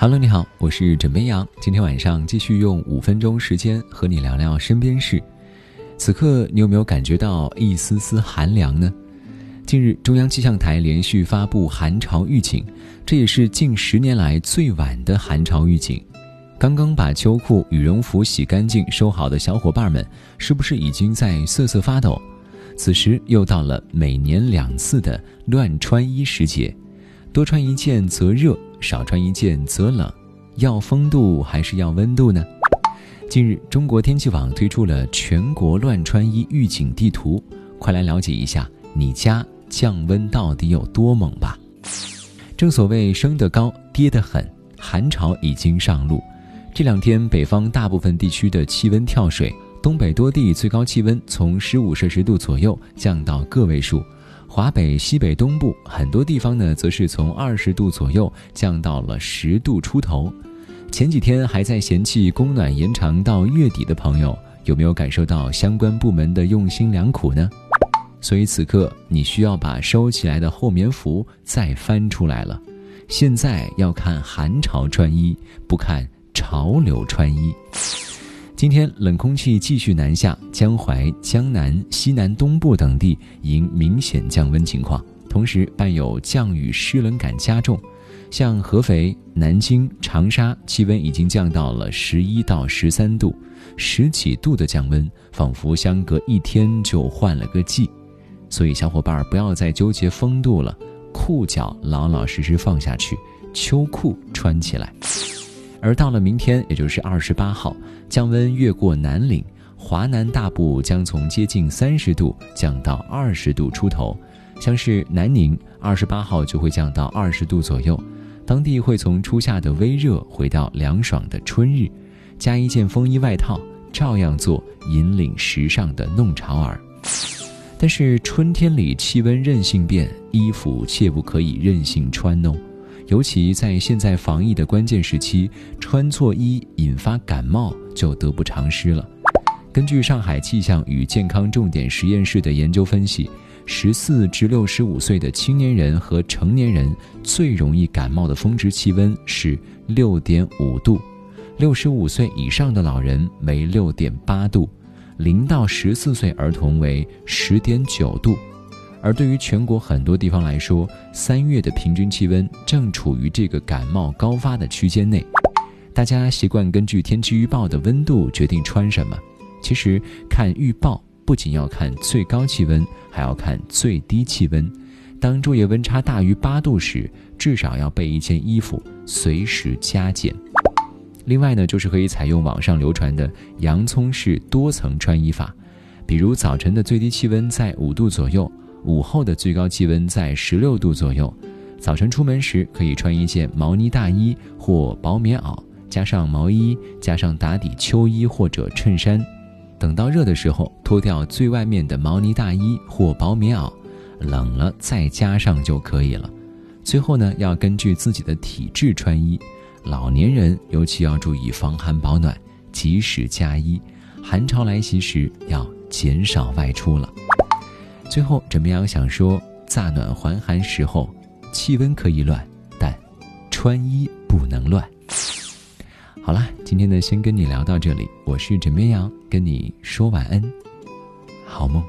Hello，你好，我是枕边羊。今天晚上继续用五分钟时间和你聊聊身边事。此刻你有没有感觉到一丝丝寒凉呢？近日，中央气象台连续发布寒潮预警，这也是近十年来最晚的寒潮预警。刚刚把秋裤、羽绒服洗干净收好的小伙伴们，是不是已经在瑟瑟发抖？此时又到了每年两次的乱穿衣时节，多穿一件则热。少穿一件则冷，要风度还是要温度呢？近日，中国天气网推出了全国乱穿衣预警地图，快来了解一下你家降温到底有多猛吧！正所谓升得高，跌得狠，寒潮已经上路。这两天，北方大部分地区的气温跳水，东北多地最高气温从十五摄氏度左右降到个位数。华北、西北、东部很多地方呢，则是从二十度左右降到了十度出头。前几天还在嫌弃供暖延长到月底的朋友，有没有感受到相关部门的用心良苦呢？所以此刻你需要把收起来的厚棉服再翻出来了。现在要看寒潮穿衣，不看潮流穿衣。今天冷空气继续南下，江淮、江南、西南东部等地迎明显降温情况，同时伴有降雨湿冷感加重。像合肥、南京、长沙，气温已经降到了十一到十三度，十几度的降温，仿佛相隔一天就换了个季。所以小伙伴不要再纠结风度了，裤脚老老实实放下去，秋裤穿起来。而到了明天，也就是二十八号，降温越过南岭，华南大部将从接近三十度降到二十度出头，像是南宁，二十八号就会降到二十度左右，当地会从初夏的微热回到凉爽的春日，加一件风衣外套，照样做引领时尚的弄潮儿。但是春天里气温任性变，衣服切不可以任性穿哦。尤其在现在防疫的关键时期，穿错衣引发感冒就得不偿失了。根据上海气象与健康重点实验室的研究分析，十四至六十五岁的青年人和成年人最容易感冒的峰值气温是六点五度，六十五岁以上的老人为六点八度，零到十四岁儿童为十点九度。而对于全国很多地方来说，三月的平均气温正处于这个感冒高发的区间内。大家习惯根据天气预报的温度决定穿什么，其实看预报不仅要看最高气温，还要看最低气温。当昼夜温差大于八度时，至少要备一件衣服，随时加减。另外呢，就是可以采用网上流传的洋葱式多层穿衣法，比如早晨的最低气温在五度左右。午后的最高气温在十六度左右，早晨出门时可以穿一件毛呢大衣或薄棉袄，加上毛衣，加上打底秋衣或者衬衫。等到热的时候，脱掉最外面的毛呢大衣或薄棉袄，冷了再加上就可以了。最后呢，要根据自己的体质穿衣，老年人尤其要注意防寒保暖，及时加衣。寒潮来袭时，要减少外出了。最后，枕边羊想说：乍暖还寒时候，气温可以乱，但穿衣不能乱。好啦，今天呢，先跟你聊到这里。我是枕边羊，跟你说晚安，好梦。